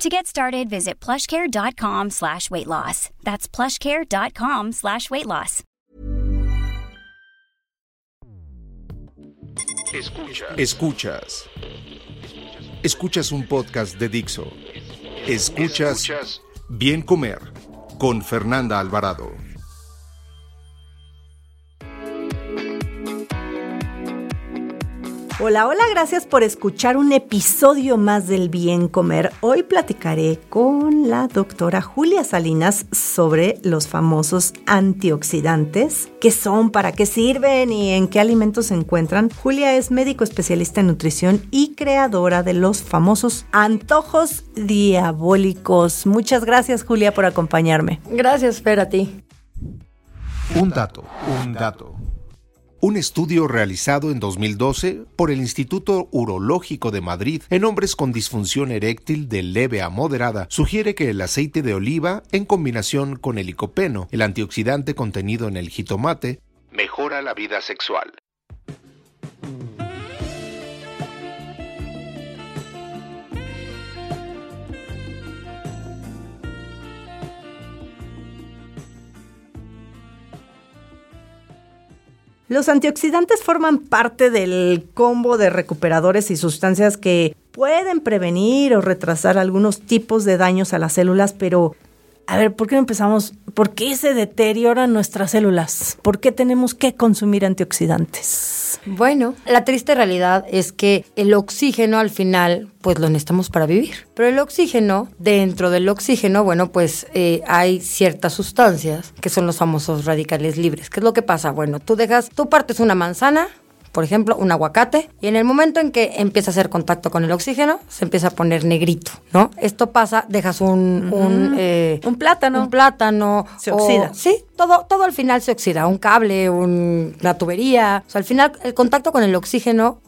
To get started, visit plushcare.com slash weight loss. That's plushcare.com slash weight loss. Escuchas. Escuchas. Escuchas un podcast de Dixo. Escuchas, Escuchas Bien Comer con Fernanda Alvarado. Hola, hola, gracias por escuchar un episodio más del Bien Comer. Hoy platicaré con la doctora Julia Salinas sobre los famosos antioxidantes, qué son, para qué sirven y en qué alimentos se encuentran. Julia es médico especialista en nutrición y creadora de los famosos antojos diabólicos. Muchas gracias Julia por acompañarme. Gracias, Fer, a ti. Un dato, un dato. Un estudio realizado en 2012 por el Instituto Urológico de Madrid en hombres con disfunción eréctil de leve a moderada sugiere que el aceite de oliva, en combinación con el licopeno, el antioxidante contenido en el jitomate, mejora la vida sexual. Los antioxidantes forman parte del combo de recuperadores y sustancias que pueden prevenir o retrasar algunos tipos de daños a las células, pero a ver, ¿por qué no empezamos? ¿Por qué se deterioran nuestras células? ¿Por qué tenemos que consumir antioxidantes? Bueno, la triste realidad es que el oxígeno al final, pues lo necesitamos para vivir. Pero el oxígeno, dentro del oxígeno, bueno, pues eh, hay ciertas sustancias que son los famosos radicales libres. ¿Qué es lo que pasa? Bueno, tú dejas, tú partes una manzana, por ejemplo, un aguacate, y en el momento en que empieza a hacer contacto con el oxígeno, se empieza a poner negrito, ¿no? Esto pasa, dejas un... Un, eh, un plátano. Un plátano. Se oxida. sí, todo, todo al final se oxida, un cable, una tubería. O sea, al final el contacto con el oxígeno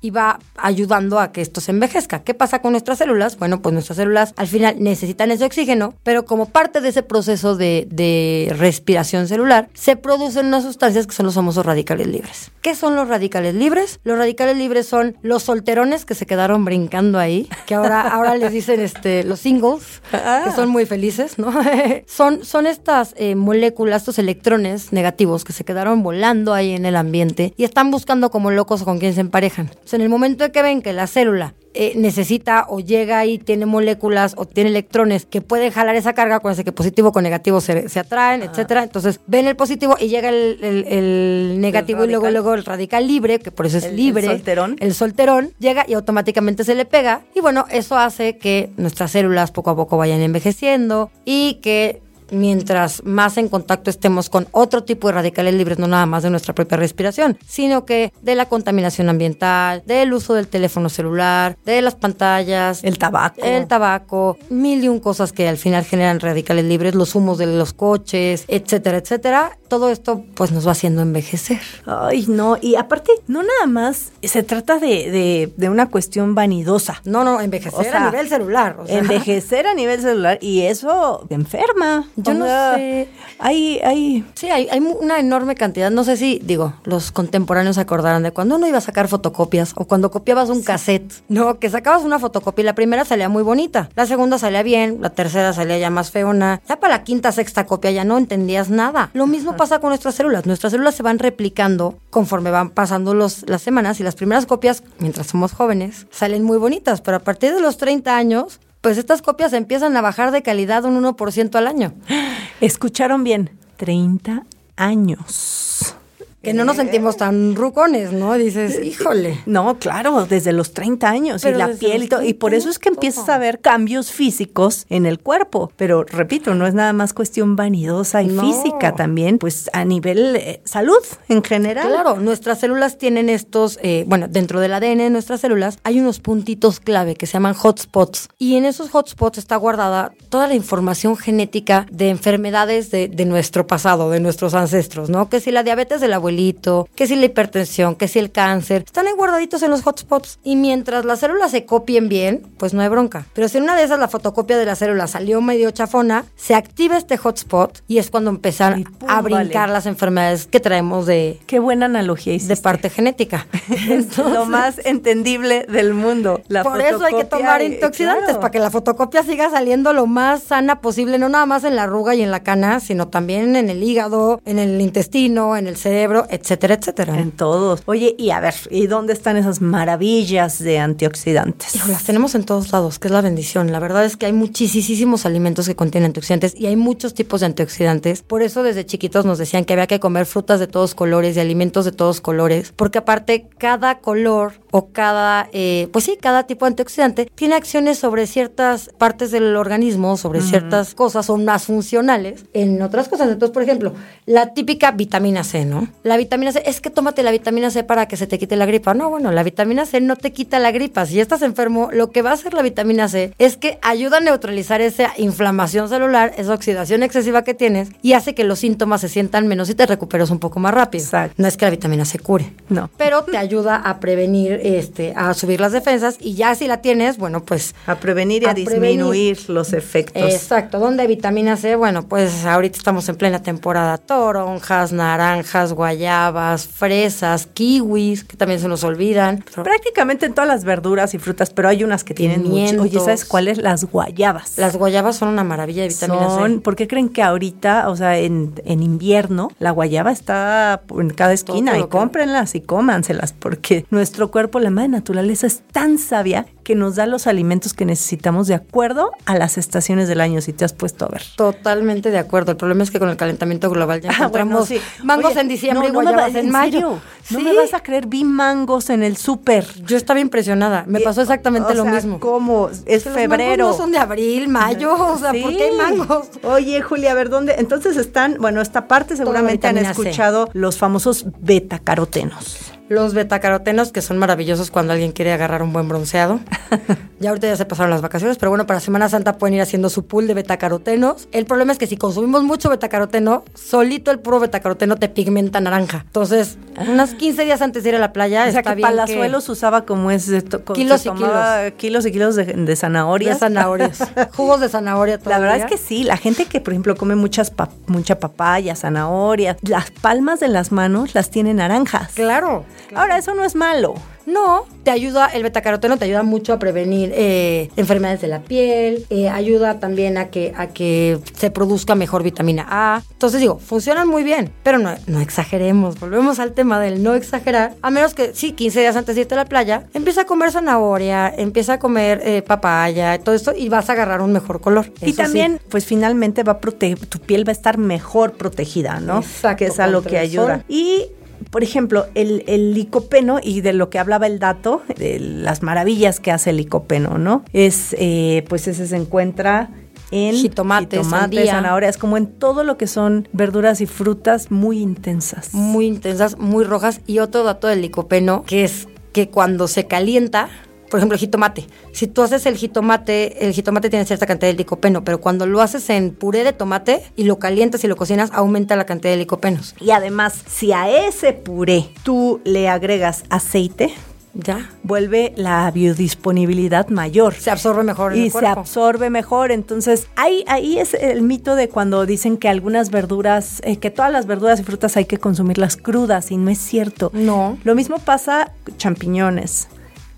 y va ayudando a que esto se envejezca. ¿Qué pasa con nuestras células? Bueno, pues nuestras células al final necesitan ese oxígeno, pero como parte de ese proceso de, de respiración celular, se producen unas sustancias que son los famosos radicales libres. ¿Qué son los radicales libres? Los radicales libres son los solterones que se quedaron brincando ahí, que ahora, ahora les dicen este, los singles, ah. que son muy felices, ¿no? son, son estas eh, moléculas, estos electrones negativos que se quedaron volando ahí en el ambiente y están buscando como locos con quién se emparejan. en el momento de que ven que la célula eh, necesita o llega y tiene moléculas o tiene electrones que pueden jalar esa carga, acuérdense que positivo con negativo se, atraen, etcétera. Entonces ven el positivo y llega el, negativo y luego, luego el radical libre, que por eso es libre. El solterón. El solterón llega y automáticamente se le pega. Y bueno, eso hace que nuestras células poco a poco vayan envejeciendo y que mientras más en contacto estemos con otro tipo de radicales libres, no nada más de nuestra propia respiración, sino que de la contaminación ambiental, del uso del teléfono celular, de las pantallas, el tabaco, el tabaco, mil y un cosas que al final generan radicales libres, los humos de los coches, etcétera, etcétera. Todo esto pues nos va haciendo envejecer. Ay, no, y aparte, no nada más se trata de, de, una cuestión vanidosa. No, no, envejecer a nivel celular. Envejecer a nivel celular y eso enferma. Yo no sé. Hay, hay. Sí, hay, hay una enorme cantidad. No sé si, digo, los contemporáneos se acordarán de cuando uno iba a sacar fotocopias o cuando copiabas un cassette, ¿no? Que sacabas una fotocopia y la primera salía muy bonita, la segunda salía bien, la tercera salía ya más feona. Ya para la quinta, sexta copia ya no entendías nada. Lo mismo pasa con nuestras células. Nuestras células se van replicando conforme van pasando los, las semanas y las primeras copias, mientras somos jóvenes, salen muy bonitas, pero a partir de los 30 años pues estas copias empiezan a bajar de calidad un 1% al año. Escucharon bien, 30 años. Que no nos sentimos tan rucones, ¿no? Dices, híjole. No, claro, desde los 30 años Pero y la piel y todo. Y por 30 eso es que empiezas a ver cambios físicos en el cuerpo. Pero repito, no es nada más cuestión vanidosa y No. física también, pues a nivel eh, salud en general. Claro, nuestras células tienen estos, eh, bueno, dentro del ADN de nuestras células hay unos puntitos clave que se llaman hotspots. Y en esos hotspots está guardada toda la información genética de enfermedades de, de nuestro pasado, de nuestros ancestros, ¿no? Que si la diabetes del abuelito, que si la hipertensión, que si el cáncer, están ahí guardaditos en los hotspots. Y mientras las células se copien bien, pues no hay bronca. Pero si en una de esas la fotocopia de la célula salió medio chafona, se activa este hotspot y es cuando empiezan pum, a brincar vale. las enfermedades que traemos de, Qué buena analogía de hiciste. parte genética. Es lo más entendible del mundo. La Por eso hay que tomar antioxidantes, claro. para que la fotocopia siga saliendo lo más sana posible, no nada más en la arruga y en la cana, sino también en el hígado, en el intestino, en el cerebro, etcétera, etcétera. En todos. Oye, y a ver, ¿y dónde están esas maravillas de antioxidantes? Hijo, las tenemos en todos lados, que es la bendición. La verdad es que hay muchísimos alimentos que contienen antioxidantes y hay muchos tipos de antioxidantes. Por eso desde chiquitos nos decían que había que comer frutas de todos colores y alimentos de todos colores, porque aparte cada color o cada, eh, pues sí, cada tipo de antioxidante tiene acciones sobre ciertas partes del organismo, sobre ciertas cosas, son más funcionales en otras cosas. Entonces, por ejemplo, la típica vitamina C, ¿no? La vitamina C, es que tómate la vitamina C para que se te quite la gripa. No, bueno, la vitamina C no te quita la gripa. Si estás enfermo, lo que va a hacer la vitamina C es que ayuda a neutralizar esa inflamación celular, esa oxidación excesiva que tienes y hace que los síntomas se sientan menos y te recuperes un poco más rápido. Exacto. No es que la vitamina C cure. No. Pero te ayuda a prevenir, este, a subir las defensas y ya si la tienes, bueno, pues A prevenir y a, A disminuir los efectos. Exacto, ¿dónde vitamina C? Bueno, pues ahorita estamos en plena temporada. Toronjas, naranjas, guayabas, fresas, kiwis, que también se nos olvidan. Prácticamente en todas las verduras y frutas, pero hay unas que tienen mucho. Oye. ¿sabes cuáles? Las guayabas. Las guayabas son una maravilla de vitamina Son, C. ¿por qué creen que ahorita, o sea, en, en invierno, la guayaba está en cada esquina Todo y que- cómprenlas y cómanselas? Porque nuestro cuerpo, la madre naturaleza, es tan sabia que nos da los alimentos que necesitamos de acuerdo a las estaciones del año, si te has puesto a ver. Totalmente de acuerdo. El problema es que con el calentamiento global ya Ah, encontramos bueno, sí. mangos Oye, en diciembre no, y no me guayabas va- en, mayo. serio, No Sí. me vas a creer, vi mangos en el súper. Yo estaba impresionada. Me pasó exactamente O lo sea, mismo. ¿Cómo? Es Que los mangos febrero. no son de abril, mayo. O sea, ¿por qué hay mangos? Oye, Julia, a ver dónde. Entonces están, bueno, esta parte seguramente han C. escuchado los famosos betacarotenos. Los betacarotenos, que son maravillosos cuando alguien quiere agarrar un buen bronceado. ya ahorita ya se pasaron las vacaciones, pero bueno, para Semana Santa pueden ir haciendo su pool de betacarotenos. El problema es que si consumimos mucho betacaroteno, solito el puro betacaroteno te pigmenta naranja. Entonces, unos 15 días antes de ir a la playa, o sea, está que bien Palazuelos usaba como es de to- Kilos y tomaba kilos y kilos de, de zanahorias. de zanahorias. Jugos de zanahoria La verdad es todavía. que sí, la gente que, por ejemplo, come muchas mucha papaya, zanahorias, las palmas de las manos las tiene naranjas. Claro. Ahora, eso no es malo. No, te ayuda, el betacaroteno te ayuda mucho a prevenir eh, enfermedades de la piel, eh, ayuda también a que, a que se produzca mejor vitamina A. Entonces digo, funcionan muy bien, pero no, no exageremos. Volvemos al tema del no exagerar, a menos que sí, 15 días antes de irte a la playa, empieza a comer zanahoria, empieza a comer eh, papaya, todo esto y vas a agarrar un mejor color. Y Eso sí. también, pues finalmente va a tu piel va a estar mejor protegida, ¿no? Exacto, que es a lo que ayuda. Y, por ejemplo, el, el licopeno, y de lo que hablaba el dato, de las maravillas que hace el licopeno, ¿no? Es, eh, pues ese se encuentra en Jitomate, sandía. zanahorias, como en todo lo que son verduras y frutas muy intensas. muy intensas, muy rojas. Y otro dato del licopeno, que es que cuando se calienta, por ejemplo, el jitomate. Si tú haces el jitomate, el jitomate tiene cierta cantidad de licopeno, pero cuando lo haces en puré de tomate y lo calientas y lo cocinas, aumenta la cantidad de licopenos. Y además, si a ese puré tú le agregas aceite, ¿Ya? vuelve la biodisponibilidad mayor. Se absorbe mejor en y el se cuerpo. absorbe mejor. Entonces, ahí, ahí es el mito de cuando dicen que algunas verduras, eh, que todas las verduras y frutas hay que consumirlas crudas, y no es cierto. No. Lo mismo pasa con champiñones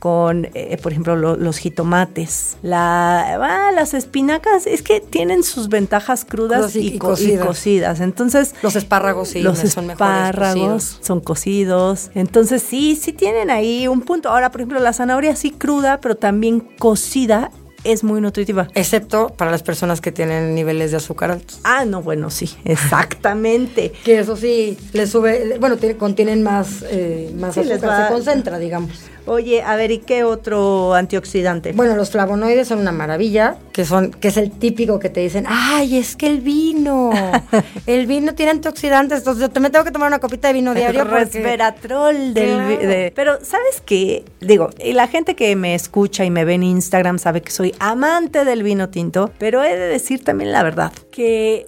con, eh, por ejemplo, lo- los jitomates, la, ah, las espinacas, es que tienen sus ventajas crudas y- y, y co- y cocidas. cocidas. Entonces, Los espárragos sí, los son mejores espárragos cocidos. son cocidos. Entonces sí, sí tienen ahí un punto. Ahora, por ejemplo, la zanahoria sí cruda, pero también cocida es muy nutritiva. Excepto para las personas que tienen niveles de azúcar altos. Ah, no, bueno, sí, exactamente. que eso sí, les sube, bueno, tiene, contienen más, eh, más Sí, les azúcar, va- se concentra, digamos. Oye, a ver, ¿y qué otro antioxidante? Bueno, los flavonoides son una maravilla, que son, que es el típico que te dicen, ay, es que el vino, el vino tiene antioxidantes, entonces yo me tengo que tomar una copita de vino diario porque... resveratrol del vi- Claro. de- pero sabes qué digo y la gente que me escucha y me ve en Instagram sabe que soy amante del vino tinto pero he de decir también la verdad que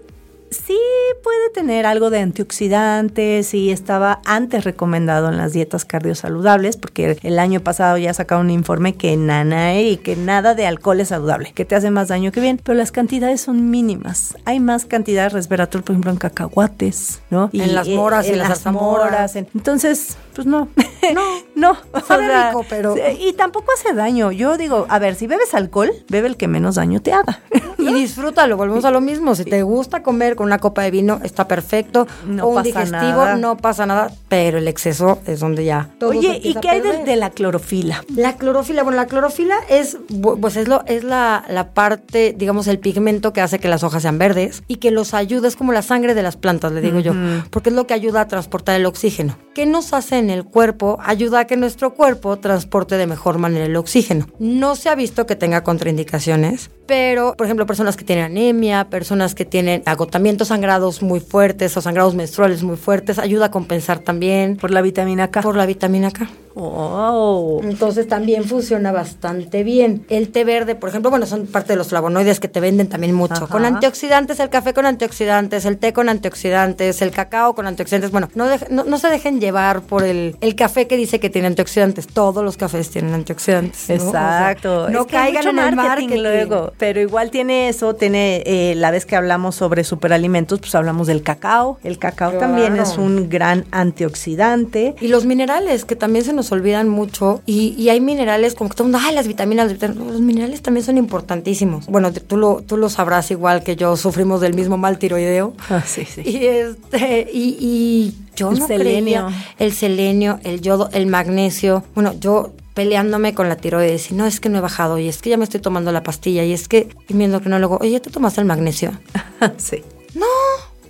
sí puede tener algo de antioxidantes y estaba antes recomendado en las dietas cardiosaludables porque el año pasado ya sacaron un informe que nana y que nada de alcohol es saludable, que te hace más daño que bien, pero las cantidades son mínimas. Hay más cantidad de resveratrol, por ejemplo, en cacahuates, ¿no? En las moras y en las zarzamoras. en- entonces, pues no. No, no. Sabe rico, pero- Y tampoco hace daño. Yo digo, a ver, si bebes alcohol, bebe el que menos daño te haga. Y disfrútalo, volvemos a lo mismo. Si te gusta comer con una copa de vino, está perfecto. No o un pasa digestivo, nada. no pasa nada, pero el exceso es donde ya. todo Oye, ¿y qué hay de, de la clorofila? La clorofila, bueno, la clorofila es, pues es, lo, es la, la parte, digamos, el pigmento que hace que las hojas sean verdes y que los ayuda, es como la sangre de las plantas, le digo yo, porque es lo que ayuda a transportar el oxígeno. ¿Qué nos hace en el cuerpo? Ayuda a que nuestro cuerpo transporte de mejor manera el oxígeno. No se ha visto que tenga contraindicaciones, pero, por ejemplo, personas que tienen anemia, personas que tienen agotamientos sangrados muy fuertes o sangrados menstruales muy fuertes, ayuda a compensar también Por la vitamina K. por la vitamina K. Oh. Entonces también funciona bastante bien. El té verde, por ejemplo, bueno, son parte de los flavonoides que te venden también mucho. Ajá. Con antioxidantes, el café con antioxidantes, el té con antioxidantes, el cacao con antioxidantes. Bueno, no, deje- no, no se dejen llevar por el, el café que dice que tiene antioxidantes. Todos los cafés tienen antioxidantes. ¿no? O sea, Exacto. no Es que hay caigan en el marketing marketing. luego. Pero igual tiene eso, tiene eh, la vez que hablamos sobre superalimentos, pues hablamos del cacao. El cacao Claro. también es un gran antioxidante. Y los minerales, que también se nos olvidan mucho. Y, y hay minerales como que todo el mundo, ay, las vitaminas, las vitaminas". Los minerales también son importantísimos. Bueno, tú lo, tú lo sabrás igual que yo, sufrimos del mismo mal tiroideo. Ah, sí, sí. Y este, y, y yo El no selenio. creía el selenio, el yodo, el magnesio. Bueno, yo peleándome con la tiroides y no es que no he bajado y es que ya me estoy tomando la pastilla y es que y mi endocrinólogo, oye, ¿te tomaste el magnesio? sí. No.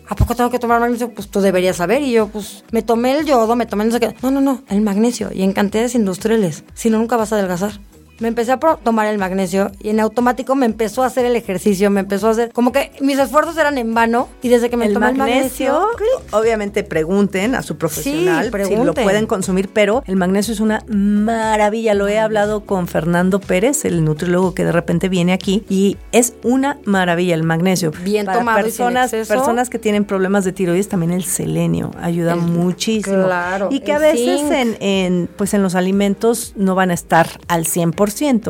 ¿A poco tengo que tomar magnesio? Pues tú deberías saber. Y yo, pues, me tomé el yodo, me tomé no sé qué. No, no, no, el magnesio. Y en cantidades industriales. Si no, nunca vas a adelgazar. Me empecé a tomar el magnesio y en automático me empezó a hacer el ejercicio, me empezó a hacer... Como que mis esfuerzos eran en vano y desde que me el tomé magnesio, el magnesio... obviamente pregunten a su profesional si lo pueden consumir, pero el magnesio es una maravilla. Lo he hablado con Fernando Pérez, el nutriólogo que de repente viene aquí, y es una maravilla el magnesio. Bien Para tomado personas, personas que tienen problemas de tiroides, también el selenio ayuda El- muchísimo. claro, Y que a veces en, pues en los alimentos no van a estar al 100%,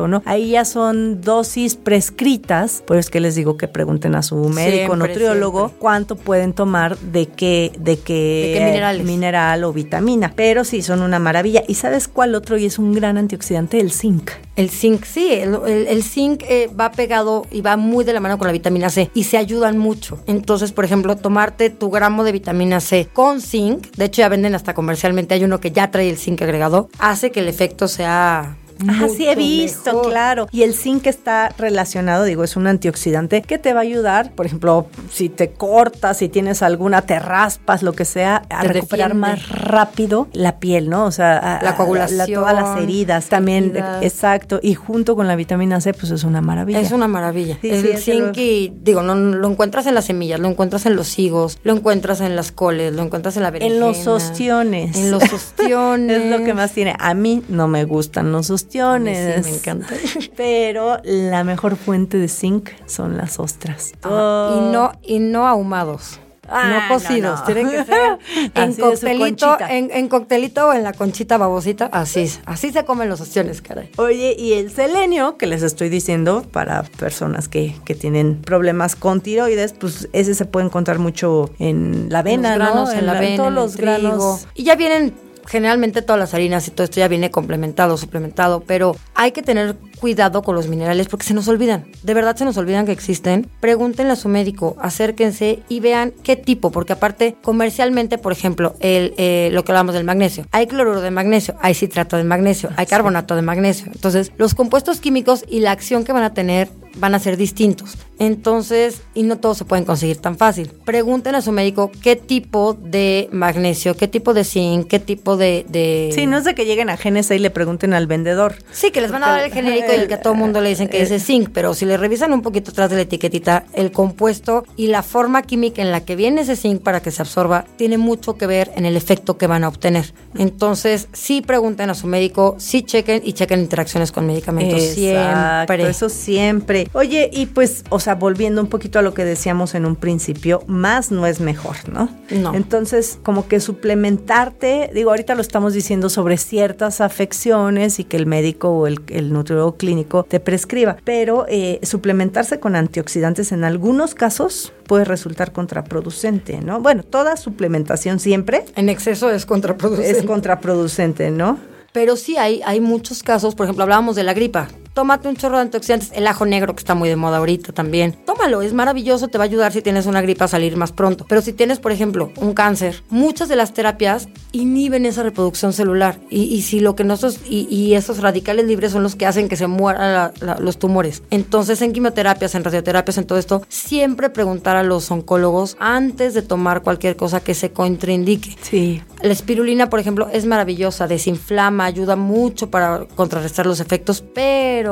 ¿no? Ahí ya son dosis prescritas, por eso es que les digo que pregunten a su médico Siempre, nutriólogo siempre. cuánto pueden tomar de qué de qué, ¿De qué mineral o vitamina, pero sí son una maravilla. ¿Y sabes cuál otro y es un gran antioxidante? El zinc. El zinc, sí, el, el- el zinc eh, va pegado y va muy de la mano con la vitamina C y se ayudan mucho. Entonces, por ejemplo, tomarte tu gramo de vitamina C con zinc, de hecho ya venden hasta comercialmente, hay uno que ya trae el zinc agregado, hace que el efecto sea... Ah, sí he visto, mejor. claro. Y el zinc está relacionado, digo, es un antioxidante que te va a ayudar, por ejemplo, si te cortas, si tienes alguna, te raspas, lo que sea, a Te recuperar defiende. más rápido la piel, ¿no? O sea, a- La coagulación, todas las heridas también, heridas. exacto. Y junto con la vitamina C, pues es una maravilla. Es una maravilla. Sí, el sí, zinc lo- y, digo, no, lo encuentras en las semillas, lo encuentras en los higos, lo encuentras en las coles, lo encuentras en la berenjena. En los ostiones. En los ostiones. es lo que más tiene. A mí no me gustan los ostiones. Sí me encanta. Pero la mejor fuente de zinc son las ostras. Y no, y no ahumados. Ah, no cocidos, no, no. tienen que ser en coctelito, en, en coctelito o en la conchita babosita, así, así se comen los ostiones, caray. Oye, y el selenio, que les estoy diciendo, para personas que, que tienen problemas con tiroides, pues ese se puede encontrar mucho en la avena, En los granos, ¿no? en, la en avena, todos en los el trigo. granos. Y ya vienen generalmente todas las harinas y todo esto ya viene complementado, suplementado, pero hay que tener cuidado con los minerales porque se nos olvidan. De verdad se nos olvidan que existen. Pregúntenle a su médico, acérquense y vean qué tipo, porque aparte comercialmente, por ejemplo, el, eh, lo que hablamos del magnesio, hay cloruro de magnesio, hay citrato de magnesio, hay carbonato de magnesio. Entonces, los compuestos químicos y la acción que van a tener van a ser distintos. Entonces, y no todos se pueden conseguir tan fácil. Pregunten a su médico qué tipo de magnesio, qué tipo de zinc, qué tipo de... de... Sí, no es de que lleguen a GNC y le pregunten al vendedor. Sí, que les van a dar el genérico y el que a todo el mundo le dicen que es el zinc, pero si le revisan un poquito atrás de la etiquetita, el compuesto y la forma química en la que viene ese zinc para que se absorba, tiene mucho que ver en el efecto que van a obtener. Entonces, sí pregunten a su médico, sí chequen y chequen interacciones con medicamentos Exacto, siempre. Eso siempre. Oye, y pues, o sea, volviendo un poquito a lo que decíamos en un principio, más no es mejor, ¿no? No. Entonces, como que suplementarte, digo, ahorita lo estamos diciendo sobre ciertas afecciones y que el médico o el, el nutriólogo clínico te prescriba, pero eh, suplementarse con antioxidantes en algunos casos puede resultar contraproducente, ¿no? Bueno, toda suplementación siempre En exceso es contraproducente. es contraproducente, ¿no? Pero sí hay, hay muchos casos, por ejemplo, hablábamos de la gripa. Tómate un chorro de antioxidantes, el ajo negro que está muy de moda ahorita también. Tómalo, es maravilloso, te va a ayudar si tienes una gripa a salir más pronto. Pero si tienes, por ejemplo, un cáncer, muchas de las terapias inhiben esa reproducción celular. Y, y si lo que nosotros, y, y esos radicales libres son los que hacen que se mueran la- la- los tumores. Entonces, en quimioterapias, en radioterapias, en todo esto, siempre preguntar a los oncólogos antes de tomar cualquier cosa que se contraindique. Sí. La espirulina, por ejemplo, es maravillosa, desinflama, ayuda mucho para contrarrestar los efectos, pero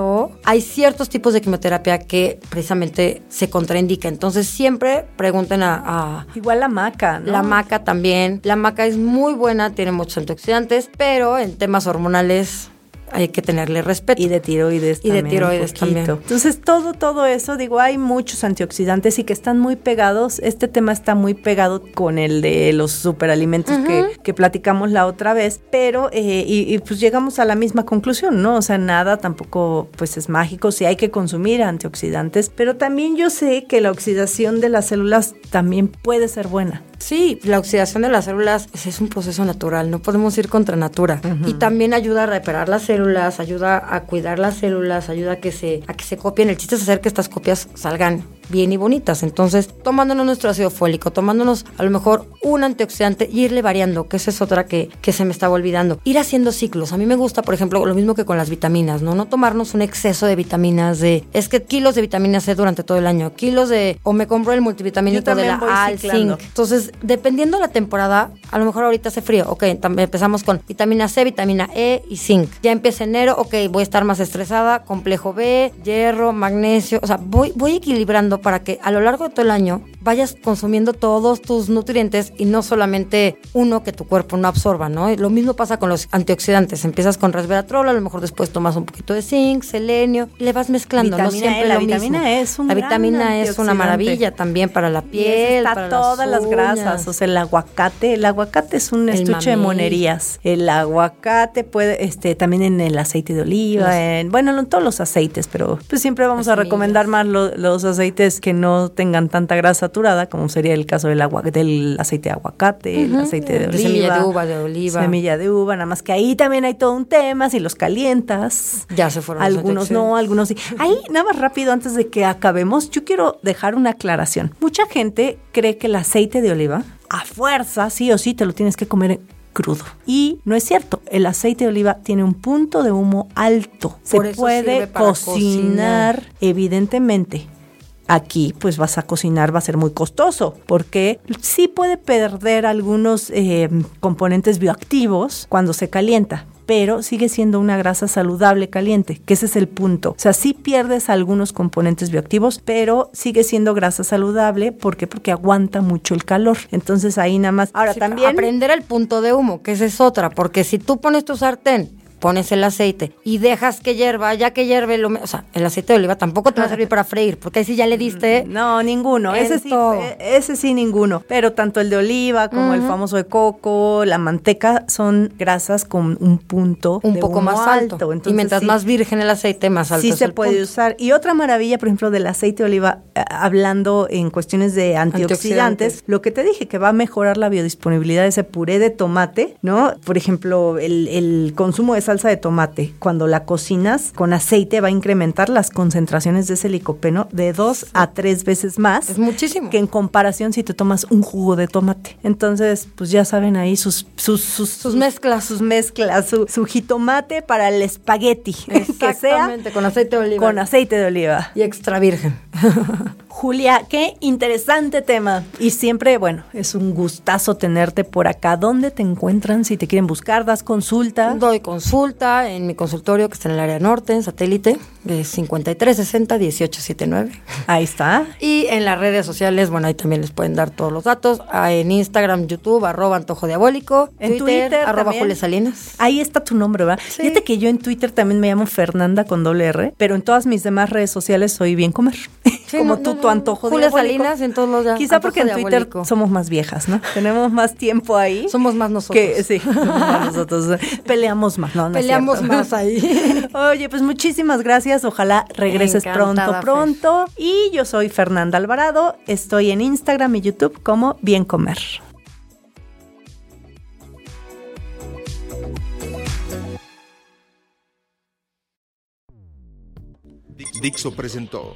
hay ciertos tipos de quimioterapia que precisamente se contraindica. Entonces siempre pregunten a, a- Igual la maca, ¿no? la maca también. La maca es muy buena, tiene muchos antioxidantes, pero en temas hormonales hay que tenerle respeto. Y de tiroides Y de también. un tiroides poquito. también. Entonces, todo, todo eso, digo, hay muchos antioxidantes y que están muy pegados. Este tema está muy pegado con el de los superalimentos que, que platicamos la otra vez, pero, eh, y, y, pues llegamos a la misma conclusión, ¿no? O sea, nada tampoco, pues es mágico, sí hay que consumir antioxidantes, pero también yo sé que la oxidación de las células también puede ser buena. Sí, la oxidación de las células es, es un proceso natural, no podemos ir contra natura. Y también ayuda a reparar las células, ayuda a cuidar las células, ayuda a que se, a que se copien. El chiste es hacer que estas copias salgan bien y bonitas. Entonces, tomándonos nuestro ácido fólico, tomándonos a lo mejor un antioxidante y irle variando, que esa es otra que, que se me estaba olvidando. Ir haciendo ciclos. A mí me gusta, por ejemplo, lo mismo que con las vitaminas, ¿no? No tomarnos un exceso de vitaminas de, es que kilos de vitamina C durante todo el año, kilos de, o me compro el multivitamínico de la al zinc. Entonces, dependiendo de la temporada, a lo mejor ahorita hace frío, ok, empezamos con vitamina C, vitamina E y zinc. Ya empieza enero, ok, voy a estar más estresada, complejo B, hierro, magnesio, o sea, voy, voy equilibrando para que a lo largo de todo el año vayas consumiendo todos tus nutrientes y no solamente uno que tu cuerpo no absorba, ¿no? Y lo mismo pasa con los antioxidantes. Empiezas con resveratrol, a lo mejor después tomas un poquito de zinc, selenio, y le vas mezclando, no Vitamina E, siempre la lo vitamina mismo. E es un La vitamina E es una maravilla también para la piel, para todas las, uñas. grasas, o sea, el aguacate, el aguacate es un El estuche de monerías. El aguacate puede, este, también en el aceite de oliva, Los- en, bueno, en todos los aceites, pero pues siempre vamos Las a recomendar más lo- los aceites que no tengan tanta grasa saturada, como sería el caso del agua, del aceite de aguacate, el aceite de oliva. semilla de uva, de oliva. Semilla de uva, nada más que ahí también hay todo un tema, si los calientas. Ya se fueron Algunos no, algunos sí. Ahí, nada más rápido, antes de que acabemos, yo quiero dejar una aclaración. Mucha gente cree que el aceite de oliva, a fuerza, sí o sí, te lo tienes que comer crudo. Y no es cierto. El aceite de oliva tiene un punto de humo alto. Se Por puede cocinar. evidentemente. Aquí pues vas a cocinar, va a ser muy costoso, porque sí puede perder algunos eh, componentes bioactivos cuando se calienta, pero sigue siendo una grasa saludable caliente, que ese es el punto. O sea, sí pierdes algunos componentes bioactivos, pero sigue siendo grasa saludable, ¿por qué? Porque aguanta mucho el calor. Entonces ahí nada más. Ahora Sí, también... Aprender el punto de humo, que esa es otra, porque si tú pones tu sartén pones el aceite y dejas que hierva, ya que hierve, lo, o sea, el aceite de oliva tampoco te va a servir para freír, porque ahí sí ya le diste. No, ninguno. Ese sí, eh, ese sí, ninguno. Pero tanto el de oliva como el famoso de coco, la manteca, son grasas con un punto un de poco más alto. Entonces, y mientras sí, más virgen el aceite, más alto sí es se el puede punto. usar. Y otra maravilla, por ejemplo, del aceite de oliva, eh, hablando en cuestiones de antioxidantes, Antioxidantes. lo que te dije, que va a mejorar la biodisponibilidad de ese puré de tomate, ¿no? Por ejemplo, el, el consumo de salsa de tomate, cuando la cocinas con aceite, va a incrementar las concentraciones de ese licopeno de dos a tres veces más Es muchísimo. que en comparación si te tomas un jugo de tomate. Entonces, pues ya saben ahí sus sus sus, Sus mezclas. sus mezclas, su, su jitomate para el espagueti, que sea Exactamente, con aceite de oliva. con aceite de oliva. y extra virgen. Julia, qué interesante tema. Y siempre, bueno, es un gustazo tenerte por acá. ¿Dónde te encuentran? Si te quieren buscar, das consulta. Doy consulta en mi consultorio que está en el área norte, en satélite, de 5360-1879. Ahí está. Y en las redes sociales, bueno, ahí también les pueden dar todos los datos. Ah, En Instagram, YouTube, arroba antojo diabólico. En Twitter arroba también. Julia Salinas. Ahí está tu nombre, ¿verdad? Sí. Fíjate que yo en Twitter también me llamo Fernanda con doble R, pero en todas mis demás redes sociales soy bien comer. Sí, Como no, tú, no, tu antojo Julia diabólico. Salinas en todos los Quizá porque en Twitter diabólico. somos más viejas, ¿no? Tenemos más tiempo ahí. Somos más nosotros. Que, sí, somos más nosotros. Peleamos más, no, Peleamos cierto. más ahí. Oye, pues muchísimas gracias. Ojalá regreses Encantada, pronto, pronto. Y yo soy Fernanda Alvarado. Estoy en Instagram y YouTube como Bien Comer. Dixo presentó